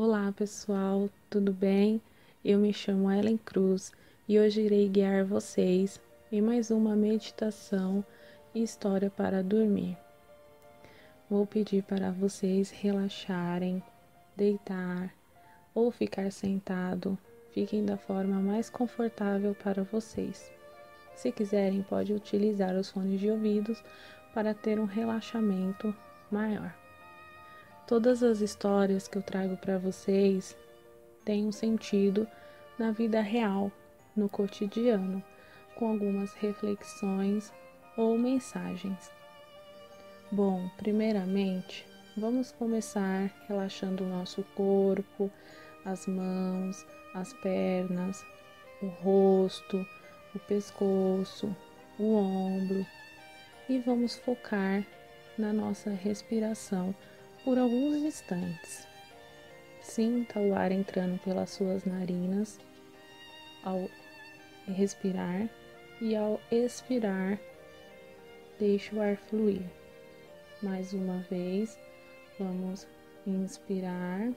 Olá pessoal, tudo bem? Eu me chamo Ellen Cruz e hoje irei guiar vocês em mais uma meditação e história para dormir. Vou pedir para vocês relaxarem, deitar ou ficar sentado. Fiquem da forma mais confortável para vocês. Se quiserem, pode utilizar os fones de ouvidos para ter um relaxamento maior. Todas as histórias que eu trago para vocês têm um sentido na vida real, no cotidiano, com algumas reflexões ou mensagens. Bom, primeiramente, vamos começar relaxando o nosso corpo, as mãos, as pernas, o rosto, o pescoço, o ombro e vamos focar na nossa respiração por alguns instantes. Sinta o ar entrando pelas suas narinas ao respirar e ao expirar, deixe o ar fluir. Mais uma vez, vamos inspirar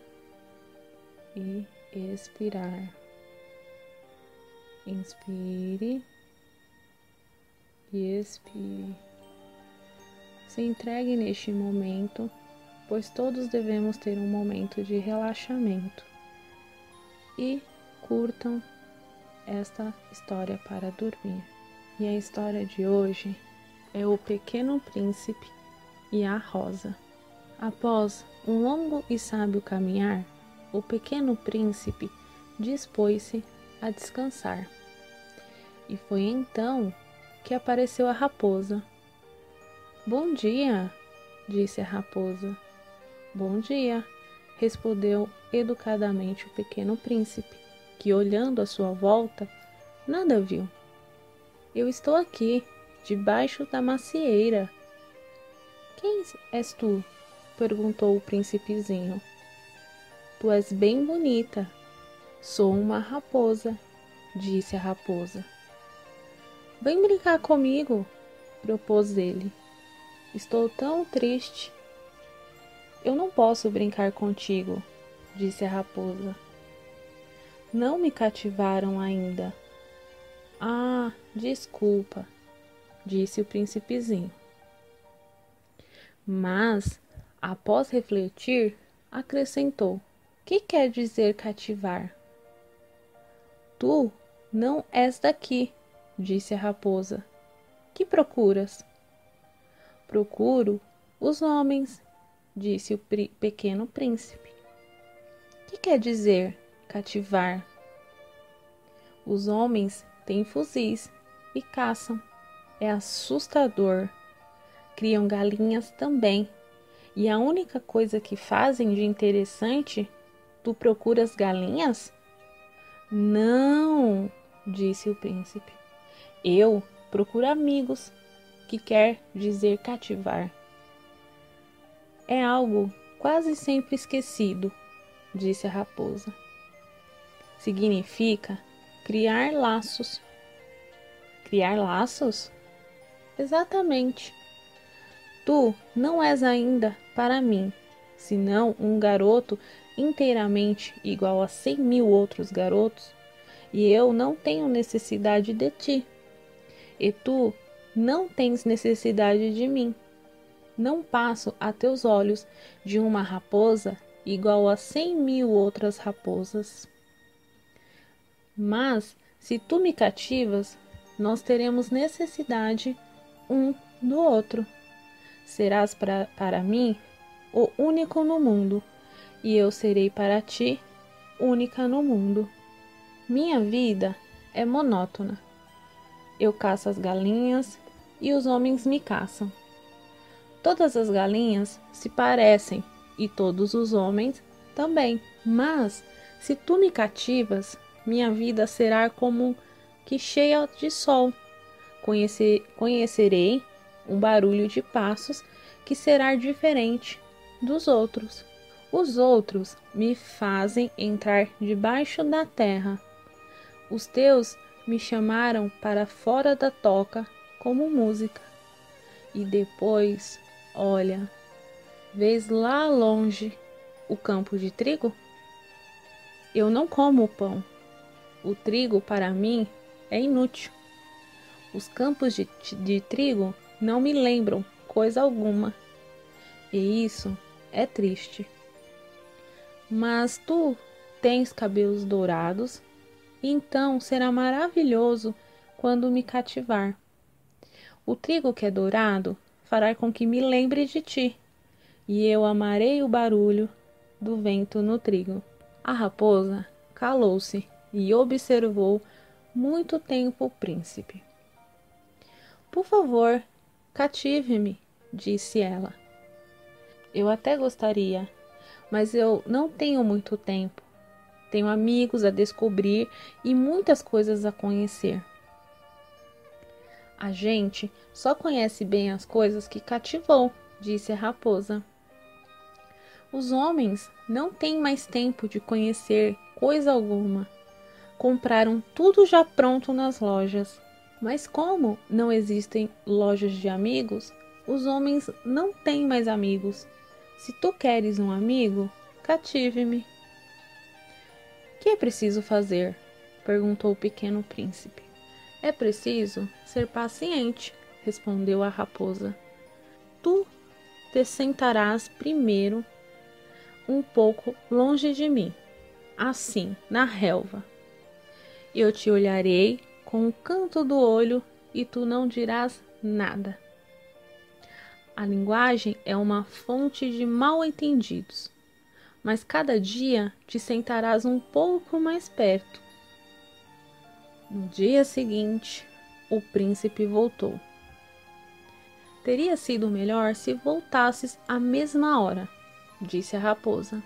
e expirar. Inspire e expire. Se entregue neste momento pois todos devemos ter um momento de relaxamento. E curtam esta história para dormir. E a história de hoje é O Pequeno Príncipe e a Rosa. Após um longo e sábio caminhar, o pequeno príncipe dispôs-se a descansar. E foi então que apareceu a raposa. Bom dia, disse a raposa. Bom dia, respondeu educadamente o pequeno príncipe, que olhando à sua volta, nada viu. Eu estou aqui, debaixo da macieira. Quem és tu? perguntou o príncipezinho. Tu és bem bonita. Sou uma raposa, disse a raposa. Vem brincar comigo, propôs ele. Estou tão triste eu não posso brincar contigo, disse a raposa. Não me cativaram ainda. Ah, desculpa, disse o príncipezinho. Mas, após refletir, acrescentou: Que quer dizer cativar? Tu não és daqui, disse a raposa. Que procuras? Procuro os homens disse o pequeno príncipe. Que quer dizer cativar? Os homens têm fuzis e caçam. É assustador. Criam galinhas também. E a única coisa que fazem de interessante, tu procuras galinhas? Não, disse o príncipe. Eu procuro amigos, que quer dizer cativar é algo quase sempre esquecido, disse a raposa. Significa criar laços. Criar laços? Exatamente. Tu não és ainda para mim, senão um garoto inteiramente igual a cem mil outros garotos, e eu não tenho necessidade de ti, e tu não tens necessidade de mim não passo a teus olhos de uma raposa igual a cem mil outras raposas. Mas, se tu me cativas, nós teremos necessidade um do outro. Serás pra, para mim o único no mundo, e eu serei para ti única no mundo. Minha vida é monótona. Eu caço as galinhas e os homens me caçam. Todas as galinhas se parecem e todos os homens também. Mas se tu me cativas, minha vida será como que cheia de sol. Conhecer, conhecerei um barulho de passos que será diferente dos outros. Os outros me fazem entrar debaixo da terra. Os teus me chamaram para fora da toca como música. E depois Olha, vês lá longe o campo de trigo? Eu não como o pão. O trigo, para mim, é inútil. Os campos de, de trigo não me lembram coisa alguma. E isso é triste. Mas tu tens cabelos dourados, então será maravilhoso quando me cativar. O trigo que é dourado fará com que me lembre de ti, e eu amarei o barulho do vento no trigo. A raposa calou-se e observou muito tempo o príncipe. Por favor, cative-me, disse ela. Eu até gostaria, mas eu não tenho muito tempo. Tenho amigos a descobrir e muitas coisas a conhecer. A gente só conhece bem as coisas que cativou, disse a raposa. Os homens não têm mais tempo de conhecer coisa alguma. Compraram tudo já pronto nas lojas. Mas como não existem lojas de amigos, os homens não têm mais amigos. Se tu queres um amigo, cative-me. Que é preciso fazer? perguntou o pequeno príncipe. É preciso ser paciente, respondeu a raposa. Tu te sentarás primeiro um pouco longe de mim, assim, na relva. Eu te olharei com o canto do olho e tu não dirás nada. A linguagem é uma fonte de mal entendidos, mas cada dia te sentarás um pouco mais perto. No dia seguinte, o príncipe voltou. Teria sido melhor se voltasses à mesma hora, disse a raposa.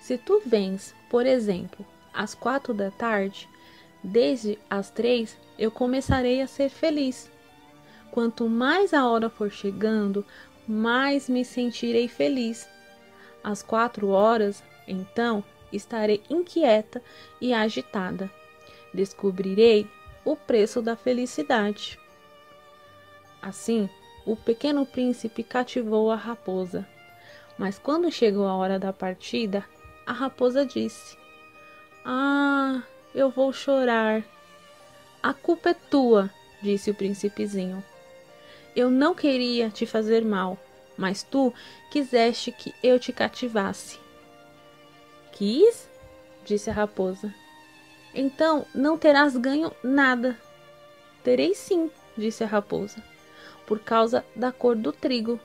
Se tu vens, por exemplo, às quatro da tarde, desde as três eu começarei a ser feliz. Quanto mais a hora for chegando, mais me sentirei feliz. Às quatro horas, então, estarei inquieta e agitada. Descobrirei o preço da felicidade. Assim, o pequeno príncipe cativou a raposa. Mas quando chegou a hora da partida, a raposa disse: Ah, eu vou chorar. A culpa é tua, disse o príncipezinho. Eu não queria te fazer mal, mas tu quiseste que eu te cativasse. Quis? disse a raposa. Então não terás ganho nada. Terei sim, disse a raposa, por causa da cor do trigo.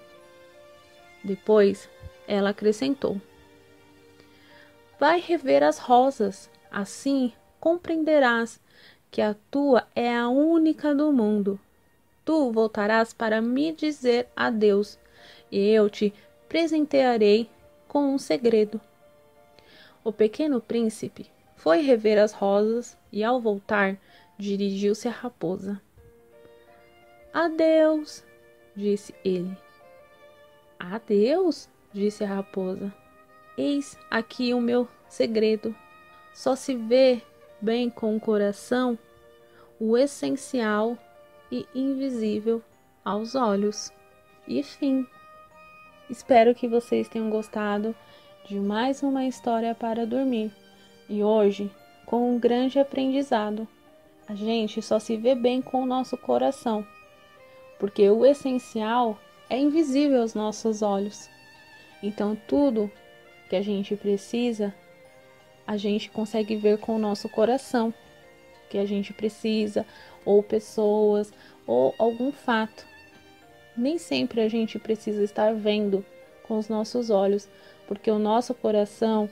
Depois ela acrescentou: Vai rever as rosas, assim compreenderás que a tua é a única do mundo tu voltarás para me dizer adeus, e eu te presentearei com um segredo. O pequeno príncipe foi rever as rosas e, ao voltar, dirigiu-se à raposa. Adeus, disse ele. Adeus, disse a raposa. Eis aqui o meu segredo. Só se vê bem com o coração o essencial e invisível aos olhos. E fim. Espero que vocês tenham gostado de mais uma história para dormir. E hoje, com um grande aprendizado. A gente só se vê bem com o nosso coração, porque o essencial é invisível aos nossos olhos. Então, tudo que a gente precisa, a gente consegue ver com o nosso coração que a gente precisa, ou pessoas, ou algum fato. Nem sempre a gente precisa estar vendo com os nossos olhos, porque o nosso coração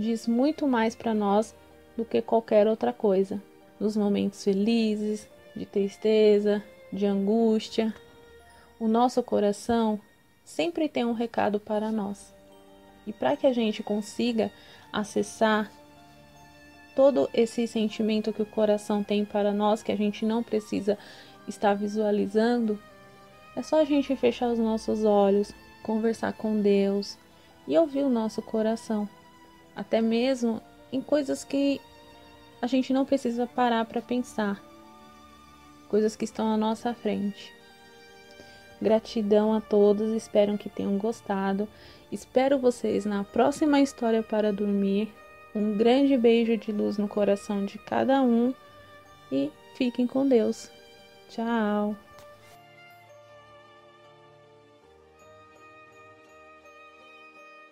diz muito mais para nós do que qualquer outra coisa. Nos momentos felizes, de tristeza, de angústia, o nosso coração sempre tem um recado para nós. E para que a gente consiga acessar todo esse sentimento que o coração tem para nós, que a gente não precisa estar visualizando, é só a gente fechar os nossos olhos, conversar com Deus e ouvir o nosso coração, até mesmo em coisas que a gente não precisa parar para pensar, coisas que estão à nossa frente. Gratidão a todos, espero que tenham gostado. Espero vocês na próxima história para dormir Um grande beijo de luz no coração de cada um e fiquem com Deus. Tchau!